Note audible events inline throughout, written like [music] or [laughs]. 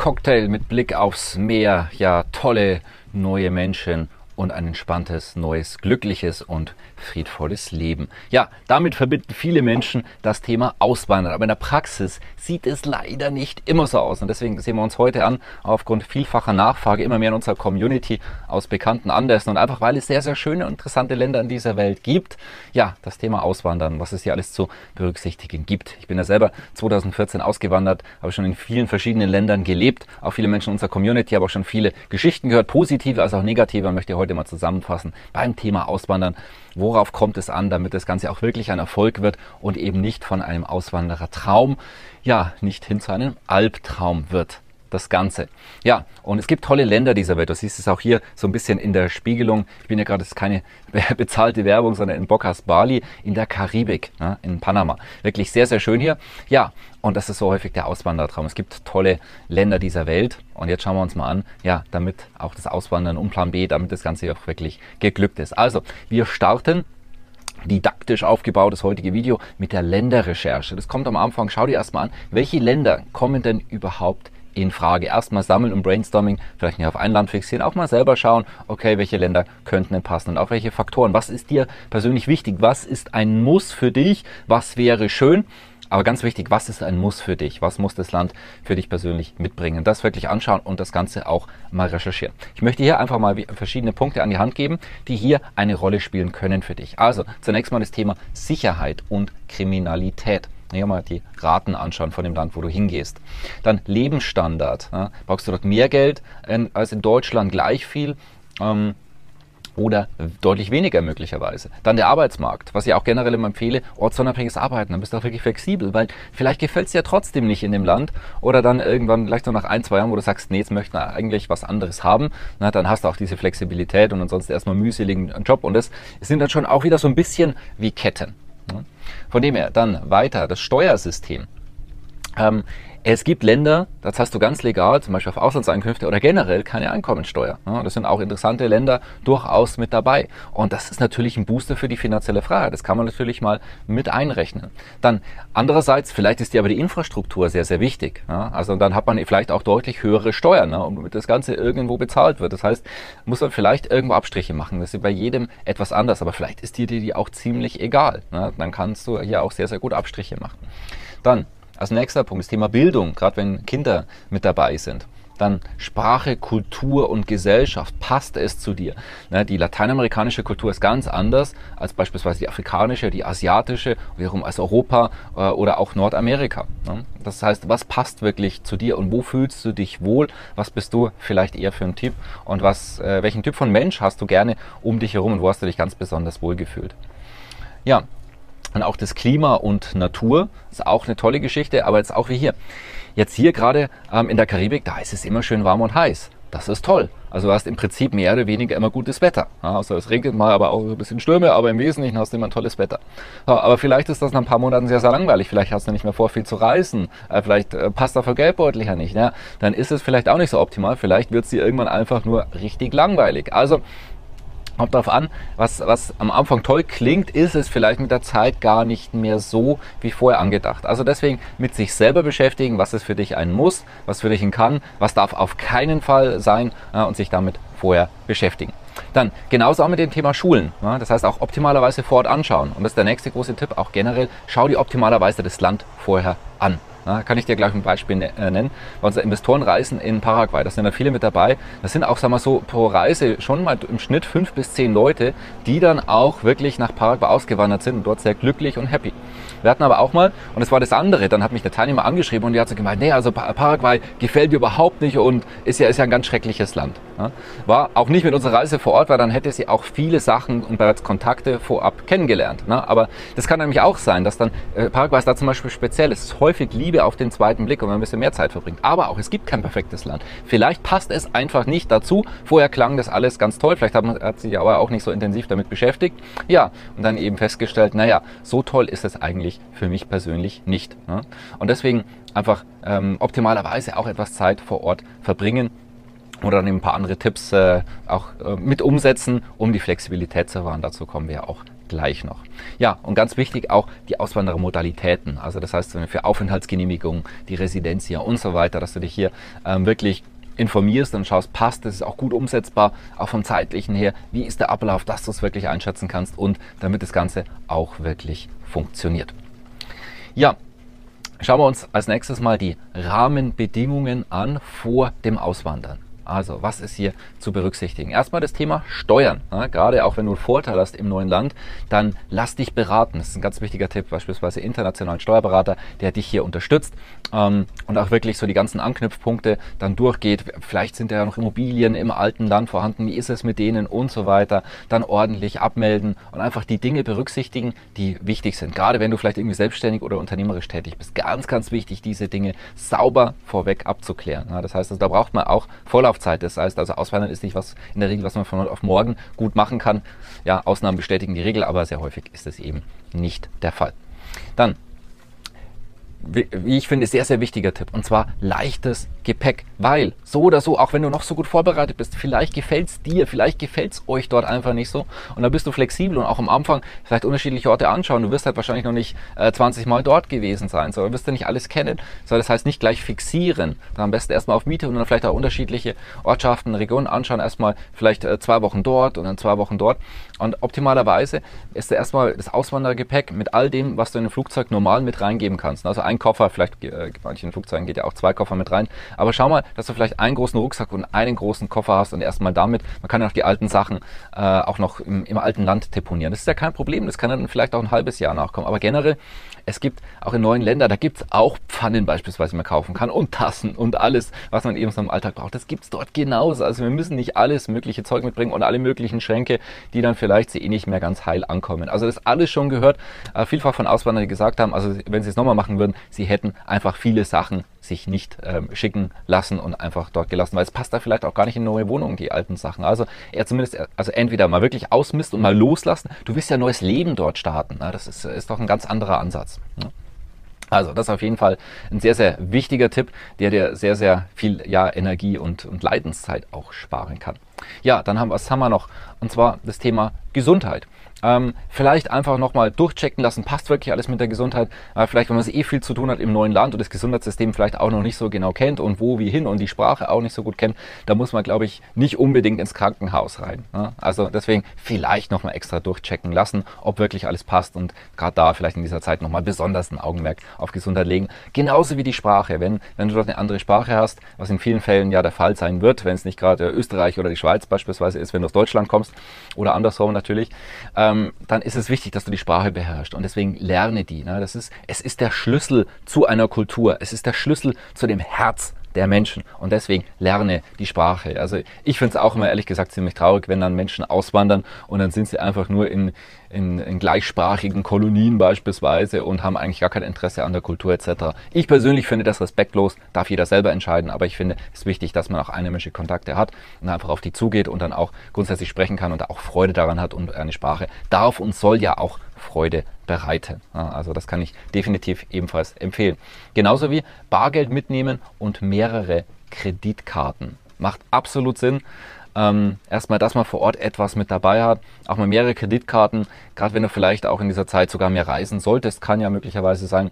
Cocktail mit Blick aufs Meer, ja, tolle neue Menschen und ein entspanntes, neues, glückliches und friedvolles Leben. Ja, damit verbinden viele Menschen das Thema Auswandern. Aber in der Praxis sieht es leider nicht immer so aus. Und deswegen sehen wir uns heute an, aufgrund vielfacher Nachfrage immer mehr in unserer Community aus bekannten Anlässen und einfach weil es sehr, sehr schöne und interessante Länder in dieser Welt gibt. Ja, das Thema Auswandern, was es hier alles zu berücksichtigen gibt. Ich bin ja selber 2014 ausgewandert, habe schon in vielen verschiedenen Ländern gelebt. Auch viele Menschen in unserer Community, habe auch schon viele Geschichten gehört, positive als auch negative. Ich möchte heute mal zusammenfassen beim Thema Auswandern. Worauf kommt es an, damit das Ganze auch wirklich ein Erfolg wird und eben nicht von einem Auswanderertraum, ja, nicht hin zu einem Albtraum wird das Ganze. Ja, und es gibt tolle Länder dieser Welt. Du siehst es auch hier so ein bisschen in der Spiegelung. Ich bin ja gerade, das ist keine [laughs] bezahlte Werbung, sondern in Bocas Bali in der Karibik, ja, in Panama. Wirklich sehr, sehr schön hier. Ja, und das ist so häufig der Auswandertraum. Es gibt tolle Länder dieser Welt. Und jetzt schauen wir uns mal an, ja, damit auch das Auswandern um Plan B, damit das Ganze auch wirklich geglückt ist. Also, wir starten didaktisch aufgebaut, das heutige Video mit der Länderrecherche. Das kommt am Anfang. Schau dir erstmal an, welche Länder kommen denn überhaupt in Frage. Erstmal sammeln und Brainstorming, vielleicht nicht auf ein Land fixieren, auch mal selber schauen, okay, welche Länder könnten denn passen und auch welche Faktoren. Was ist dir persönlich wichtig? Was ist ein Muss für dich? Was wäre schön? Aber ganz wichtig, was ist ein Muss für dich? Was muss das Land für dich persönlich mitbringen? Das wirklich anschauen und das Ganze auch mal recherchieren. Ich möchte hier einfach mal verschiedene Punkte an die Hand geben, die hier eine Rolle spielen können für dich. Also zunächst mal das Thema Sicherheit und Kriminalität. Hier mal die Raten anschauen von dem Land, wo du hingehst. Dann Lebensstandard. Ja, brauchst du dort mehr Geld äh, als in Deutschland gleich viel? Ähm, oder deutlich weniger möglicherweise. Dann der Arbeitsmarkt, was ich auch generell immer empfehle, ortsunabhängiges Arbeiten, dann bist du auch wirklich flexibel, weil vielleicht gefällt es dir trotzdem nicht in dem Land oder dann irgendwann vielleicht noch nach ein, zwei Jahren, wo du sagst, nee, jetzt möchten wir eigentlich was anderes haben, na, dann hast du auch diese Flexibilität und ansonsten erstmal mühseligen Job und das sind dann schon auch wieder so ein bisschen wie Ketten. Von dem her, dann weiter, das Steuersystem. Ähm, es gibt Länder, das hast du ganz legal, zum Beispiel auf Auslandseinkünfte oder generell keine Einkommensteuer. Das sind auch interessante Länder durchaus mit dabei. Und das ist natürlich ein Booster für die finanzielle Freiheit. Das kann man natürlich mal mit einrechnen. Dann andererseits, vielleicht ist dir aber die Infrastruktur sehr, sehr wichtig. Also dann hat man vielleicht auch deutlich höhere Steuern, damit das Ganze irgendwo bezahlt wird. Das heißt, muss man vielleicht irgendwo Abstriche machen. Das ist bei jedem etwas anders, aber vielleicht ist dir die auch ziemlich egal. Dann kannst du hier auch sehr, sehr gut Abstriche machen. Dann als nächster Punkt das Thema Bildung, gerade wenn Kinder mit dabei sind. Dann Sprache, Kultur und Gesellschaft. Passt es zu dir? Ne, die lateinamerikanische Kultur ist ganz anders als beispielsweise die afrikanische, die asiatische, wiederum als Europa äh, oder auch Nordamerika. Ne? Das heißt, was passt wirklich zu dir und wo fühlst du dich wohl? Was bist du vielleicht eher für ein Typ? Und was, äh, welchen Typ von Mensch hast du gerne um dich herum und wo hast du dich ganz besonders wohl gefühlt? Ja, und auch das Klima und Natur ist auch eine tolle Geschichte, aber jetzt auch wie hier. Jetzt hier gerade ähm, in der Karibik, da ist es immer schön warm und heiß. Das ist toll. Also du hast im Prinzip mehr oder weniger immer gutes Wetter. Ja, also es regnet mal, aber auch ein bisschen Stürme, aber im Wesentlichen hast du immer ein tolles Wetter. Ja, aber vielleicht ist das nach ein paar Monaten sehr, sehr langweilig. Vielleicht hast du nicht mehr vor, viel zu reisen. Äh, vielleicht äh, passt der Geldbeutel ja nicht. Ja? Dann ist es vielleicht auch nicht so optimal. Vielleicht wird es dir irgendwann einfach nur richtig langweilig. Also Kommt darauf an, was, was am Anfang toll klingt, ist es vielleicht mit der Zeit gar nicht mehr so wie vorher angedacht. Also deswegen mit sich selber beschäftigen, was ist für dich ein Muss, was für dich ein Kann, was darf auf keinen Fall sein äh, und sich damit vorher beschäftigen. Dann genauso auch mit dem Thema Schulen. Ja, das heißt auch optimalerweise vor Ort anschauen. Und das ist der nächste große Tipp, auch generell, schau dir optimalerweise das Land vorher an. Na, kann ich dir gleich ein Beispiel ne-, äh, nennen. Bei unseren Investorenreisen in Paraguay, da sind da viele mit dabei. Das sind auch, sagen wir so, pro Reise schon mal im Schnitt fünf bis zehn Leute, die dann auch wirklich nach Paraguay ausgewandert sind und dort sehr glücklich und happy. Wir hatten aber auch mal, und das war das andere, dann hat mich der Teilnehmer angeschrieben und die hat so gemeint, nee, also Paraguay gefällt mir überhaupt nicht und ist ja, ist ja ein ganz schreckliches Land. War auch nicht mit unserer Reise vor Ort, weil dann hätte sie auch viele Sachen und bereits Kontakte vorab kennengelernt. Aber das kann nämlich auch sein, dass dann, äh, Paraguay da zum Beispiel speziell, es ist häufig lieber Liebe auf den zweiten Blick und man ein bisschen mehr Zeit verbringt. Aber auch, es gibt kein perfektes Land. Vielleicht passt es einfach nicht dazu. Vorher klang das alles ganz toll, vielleicht hat man hat sich aber auch nicht so intensiv damit beschäftigt. Ja, und dann eben festgestellt, naja, so toll ist es eigentlich für mich persönlich nicht. Ne? Und deswegen einfach ähm, optimalerweise auch etwas Zeit vor Ort verbringen oder dann ein paar andere Tipps äh, auch äh, mit umsetzen, um die Flexibilität zu wahren. Dazu kommen wir auch gleich noch. Ja, und ganz wichtig auch die Auswanderermodalitäten. Also das heißt für Aufenthaltsgenehmigungen, die Residenz hier und so weiter, dass du dich hier ähm, wirklich informierst und schaust, passt, das ist auch gut umsetzbar, auch vom zeitlichen her, wie ist der Ablauf, dass du es wirklich einschätzen kannst und damit das Ganze auch wirklich funktioniert. Ja, schauen wir uns als nächstes mal die Rahmenbedingungen an vor dem Auswandern. Also, was ist hier zu berücksichtigen? Erstmal das Thema Steuern. Ja, gerade auch wenn du einen Vorteil hast im neuen Land, dann lass dich beraten. Das ist ein ganz wichtiger Tipp, beispielsweise internationalen Steuerberater, der dich hier unterstützt ähm, und auch wirklich so die ganzen Anknüpfpunkte dann durchgeht. Vielleicht sind ja noch Immobilien im alten Land vorhanden. Wie ist es mit denen und so weiter? Dann ordentlich abmelden und einfach die Dinge berücksichtigen, die wichtig sind. Gerade wenn du vielleicht irgendwie selbstständig oder unternehmerisch tätig bist. Ganz, ganz wichtig, diese Dinge sauber vorweg abzuklären. Ja, das heißt, also, da braucht man auch Vorlauf Laufzeit. Das heißt also, Auswandern ist nicht was in der Regel, was man von heute auf morgen gut machen kann. Ja, Ausnahmen bestätigen die Regel, aber sehr häufig ist es eben nicht der Fall. Dann wie ich finde, sehr, sehr wichtiger Tipp. Und zwar leichtes Gepäck. Weil so oder so, auch wenn du noch so gut vorbereitet bist, vielleicht gefällt es dir, vielleicht gefällt es euch dort einfach nicht so. Und dann bist du flexibel und auch am Anfang vielleicht unterschiedliche Orte anschauen. Du wirst halt wahrscheinlich noch nicht äh, 20 Mal dort gewesen sein, sondern wirst du nicht alles kennen. So, das heißt nicht gleich fixieren. Dann am besten erstmal auf Miete und dann vielleicht auch unterschiedliche Ortschaften, Regionen anschauen. Erstmal vielleicht äh, zwei Wochen dort und dann zwei Wochen dort. Und optimalerweise ist erstmal das Auswandergepäck mit all dem, was du in ein Flugzeug normal mit reingeben kannst. Also ein Koffer, vielleicht äh, manchen Flugzeugen geht ja auch zwei Koffer mit rein. Aber schau mal, dass du vielleicht einen großen Rucksack und einen großen Koffer hast und erstmal damit, man kann ja auch die alten Sachen äh, auch noch im, im alten Land deponieren. Das ist ja kein Problem, das kann dann vielleicht auch ein halbes Jahr nachkommen. Aber generell es gibt auch in neuen Ländern, da gibt es auch Pfannen beispielsweise, die man kaufen kann und Tassen und alles, was man eben so im Alltag braucht. Das gibt es dort genauso. Also wir müssen nicht alles mögliche Zeug mitbringen und alle möglichen Schränke, die dann vielleicht sie eh nicht mehr ganz heil ankommen. Also das alles schon gehört, äh, vielfach von Auswanderern, die gesagt haben, also wenn sie es nochmal machen würden, sie hätten einfach viele Sachen sich nicht ähm, schicken lassen und einfach dort gelassen, weil es passt da vielleicht auch gar nicht in neue Wohnungen, die alten Sachen. Also er zumindest, also entweder mal wirklich ausmisten und mal loslassen. Du willst ja ein neues Leben dort starten. Ne? Das ist, ist doch ein ganz anderer Ansatz. Ne? Also das ist auf jeden Fall ein sehr, sehr wichtiger Tipp, der dir sehr, sehr viel ja, Energie und, und Leidenszeit auch sparen kann. Ja, dann haben, wir, was haben wir noch? Und zwar das Thema Gesundheit. Ähm, vielleicht einfach nochmal durchchecken lassen, passt wirklich alles mit der Gesundheit. Äh, vielleicht, wenn man eh viel zu tun hat im neuen Land und das Gesundheitssystem vielleicht auch noch nicht so genau kennt und wo, wie hin und die Sprache auch nicht so gut kennt, da muss man, glaube ich, nicht unbedingt ins Krankenhaus rein. Ne? Also deswegen vielleicht nochmal extra durchchecken lassen, ob wirklich alles passt und gerade da vielleicht in dieser Zeit nochmal besonders ein Augenmerk auf Gesundheit legen. Genauso wie die Sprache. Wenn, wenn du dort eine andere Sprache hast, was in vielen Fällen ja der Fall sein wird, wenn es nicht gerade Österreich oder die Schweiz beispielsweise ist, wenn du aus Deutschland kommst oder andersrum natürlich, äh, ähm, dann ist es wichtig, dass du die Sprache beherrschst. Und deswegen lerne die. Ne? Das ist, es ist der Schlüssel zu einer Kultur. Es ist der Schlüssel zu dem Herz der Menschen. Und deswegen lerne die Sprache. Also ich finde es auch immer ehrlich gesagt ziemlich traurig, wenn dann Menschen auswandern und dann sind sie einfach nur in, in, in gleichsprachigen Kolonien beispielsweise und haben eigentlich gar kein Interesse an der Kultur etc. Ich persönlich finde das respektlos, darf jeder selber entscheiden, aber ich finde es wichtig, dass man auch einheimische Kontakte hat und einfach auf die zugeht und dann auch grundsätzlich sprechen kann und auch Freude daran hat und eine Sprache darf und soll ja auch Freude bereiten. Also das kann ich definitiv ebenfalls empfehlen. Genauso wie Bargeld mitnehmen und mehrere Kreditkarten. Macht absolut Sinn. Ähm, erstmal, dass man vor Ort etwas mit dabei hat, auch mal mehrere Kreditkarten, gerade wenn du vielleicht auch in dieser Zeit sogar mehr reisen solltest, kann ja möglicherweise sein,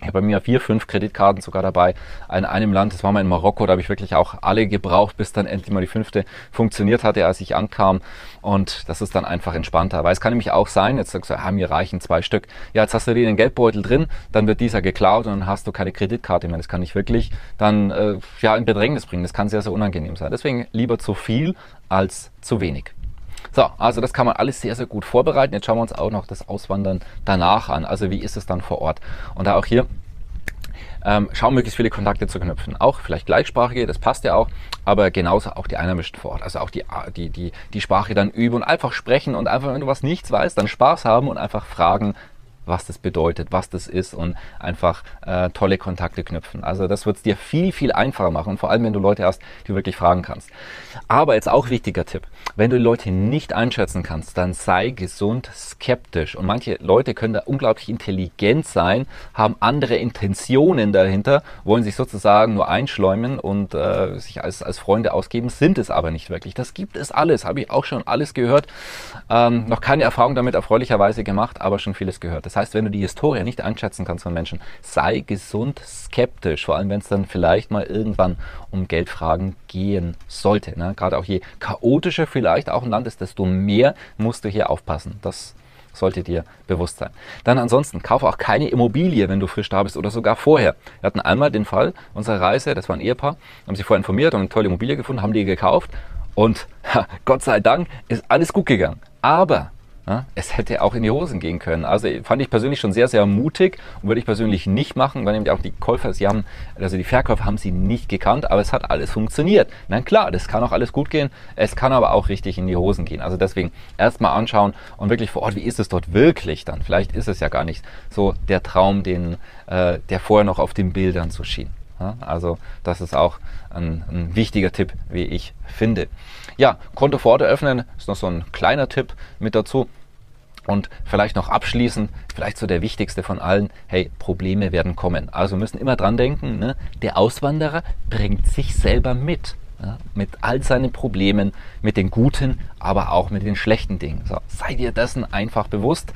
ich habe bei mir vier, fünf Kreditkarten sogar dabei. In einem Land, das war mal in Marokko, da habe ich wirklich auch alle gebraucht, bis dann endlich mal die fünfte funktioniert hatte, als ich ankam. Und das ist dann einfach entspannter. Weil es kann nämlich auch sein, jetzt sagst du, ah, mir reichen zwei Stück. Ja, jetzt hast du den Geldbeutel drin, dann wird dieser geklaut und dann hast du keine Kreditkarte mehr. Das kann ich wirklich dann äh, ja, in Bedrängnis bringen. Das kann sehr, sehr unangenehm sein. Deswegen lieber zu viel als zu wenig. So, also das kann man alles sehr, sehr gut vorbereiten. Jetzt schauen wir uns auch noch das Auswandern danach an. Also wie ist es dann vor Ort? Und da auch hier ähm, schauen, möglichst viele Kontakte zu knüpfen. Auch vielleicht gleichsprachige, das passt ja auch, aber genauso auch die Einheimischen vor Ort. Also auch die, die, die, die Sprache dann üben und einfach sprechen und einfach, wenn du was nichts weißt, dann Spaß haben und einfach fragen, was das bedeutet, was das ist und einfach äh, tolle Kontakte knüpfen. Also das wird es dir viel, viel einfacher machen, vor allem wenn du Leute hast, die du wirklich fragen kannst. Aber jetzt auch wichtiger Tipp, wenn du Leute nicht einschätzen kannst, dann sei gesund skeptisch. Und manche Leute können da unglaublich intelligent sein, haben andere Intentionen dahinter, wollen sich sozusagen nur einschläumen und äh, sich als, als Freunde ausgeben, sind es aber nicht wirklich. Das gibt es alles, habe ich auch schon alles gehört. Ähm, noch keine Erfahrung damit erfreulicherweise gemacht, aber schon vieles gehört. Das heißt, wenn du die Historie nicht einschätzen kannst von Menschen, sei gesund skeptisch, vor allem wenn es dann vielleicht mal irgendwann um Geldfragen gehen sollte. Ne? Gerade auch je chaotischer vielleicht auch ein Land ist, desto mehr musst du hier aufpassen. Das sollte dir bewusst sein. Dann ansonsten, kaufe auch keine Immobilie, wenn du frisch da bist oder sogar vorher. Wir hatten einmal den Fall unserer Reise, das war ein Ehepaar, haben sich vorher informiert und eine tolle Immobilie gefunden, haben die gekauft und [laughs] ha, Gott sei Dank ist alles gut gegangen. Aber es hätte auch in die Hosen gehen können. Also fand ich persönlich schon sehr, sehr mutig und würde ich persönlich nicht machen, weil nämlich auch die Käufer, sie haben, also die Verkäufer haben sie nicht gekannt, aber es hat alles funktioniert. Na klar, das kann auch alles gut gehen, es kann aber auch richtig in die Hosen gehen. Also deswegen erstmal anschauen und wirklich vor Ort, wie ist es dort wirklich dann? Vielleicht ist es ja gar nicht so der Traum, den, äh, der vorher noch auf den Bildern so schien. Also das ist auch ein, ein, wichtiger Tipp, wie ich finde. Ja, Konto vor Ort eröffnen ist noch so ein kleiner Tipp mit dazu. Und vielleicht noch abschließend, vielleicht so der wichtigste von allen, hey, Probleme werden kommen. Also wir müssen immer dran denken, ne? der Auswanderer bringt sich selber mit. Ja? mit all seinen Problemen, mit den guten, aber auch mit den schlechten Dingen. So, sei dir dessen einfach bewusst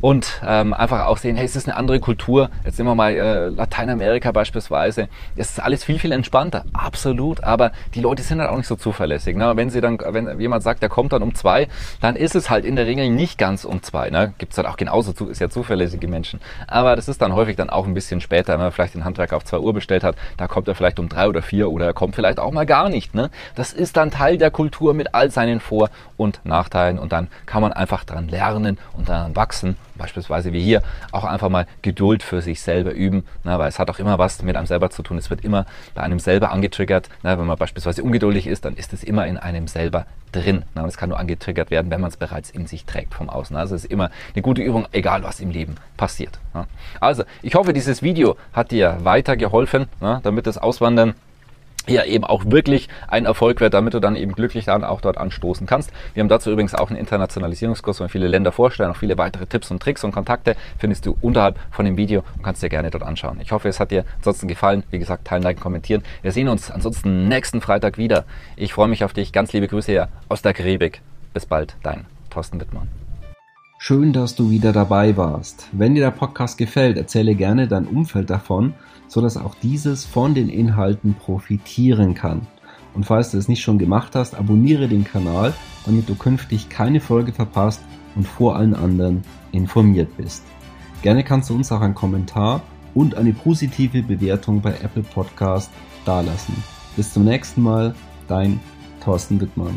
und ähm, einfach auch sehen, hey, es ist eine andere Kultur. Jetzt nehmen wir mal äh, Lateinamerika beispielsweise. Es ist alles viel, viel entspannter. Absolut. Aber die Leute sind halt auch nicht so zuverlässig. Ne? Wenn sie dann, wenn jemand sagt, der kommt dann um zwei, dann ist es halt in der Regel nicht ganz um zwei. Ne? Gibt es halt auch genauso zu, ist ja zuverlässige Menschen. Aber das ist dann häufig dann auch ein bisschen später, wenn man vielleicht den Handwerker auf zwei Uhr bestellt hat, da kommt er vielleicht um drei oder vier oder er kommt vielleicht auch mal gar nicht. Ne? Das ist dann Teil der Kultur mit all seinen Vor- und Nachteilen und dann kann man einfach dran lernen und dann wachsen beispielsweise wie hier, auch einfach mal Geduld für sich selber üben, ne, weil es hat auch immer was mit einem selber zu tun. Es wird immer bei einem selber angetriggert. Ne, wenn man beispielsweise ungeduldig ist, dann ist es immer in einem selber drin. Ne, und es kann nur angetriggert werden, wenn man es bereits in sich trägt vom Außen. Also es ist immer eine gute Übung, egal was im Leben passiert. Ne. Also, ich hoffe, dieses Video hat dir weitergeholfen, ne, damit das Auswandern ja eben auch wirklich ein Erfolg wird, damit du dann eben glücklich dann auch dort anstoßen kannst. Wir haben dazu übrigens auch einen Internationalisierungskurs, wo wir viele Länder vorstellen, auch viele weitere Tipps und Tricks und Kontakte findest du unterhalb von dem Video und kannst dir gerne dort anschauen. Ich hoffe, es hat dir ansonsten gefallen. Wie gesagt, teilen, liken, kommentieren. Wir sehen uns ansonsten nächsten Freitag wieder. Ich freue mich auf dich. Ganz liebe Grüße hier aus der Karibik. Bis bald, dein Thorsten Wittmann. Schön, dass du wieder dabei warst. Wenn dir der Podcast gefällt, erzähle gerne dein Umfeld davon so dass auch dieses von den Inhalten profitieren kann. Und falls du es nicht schon gemacht hast, abonniere den Kanal, damit du künftig keine Folge verpasst und vor allen anderen informiert bist. Gerne kannst du uns auch einen Kommentar und eine positive Bewertung bei Apple Podcast dalassen. Bis zum nächsten Mal, dein Thorsten Wittmann.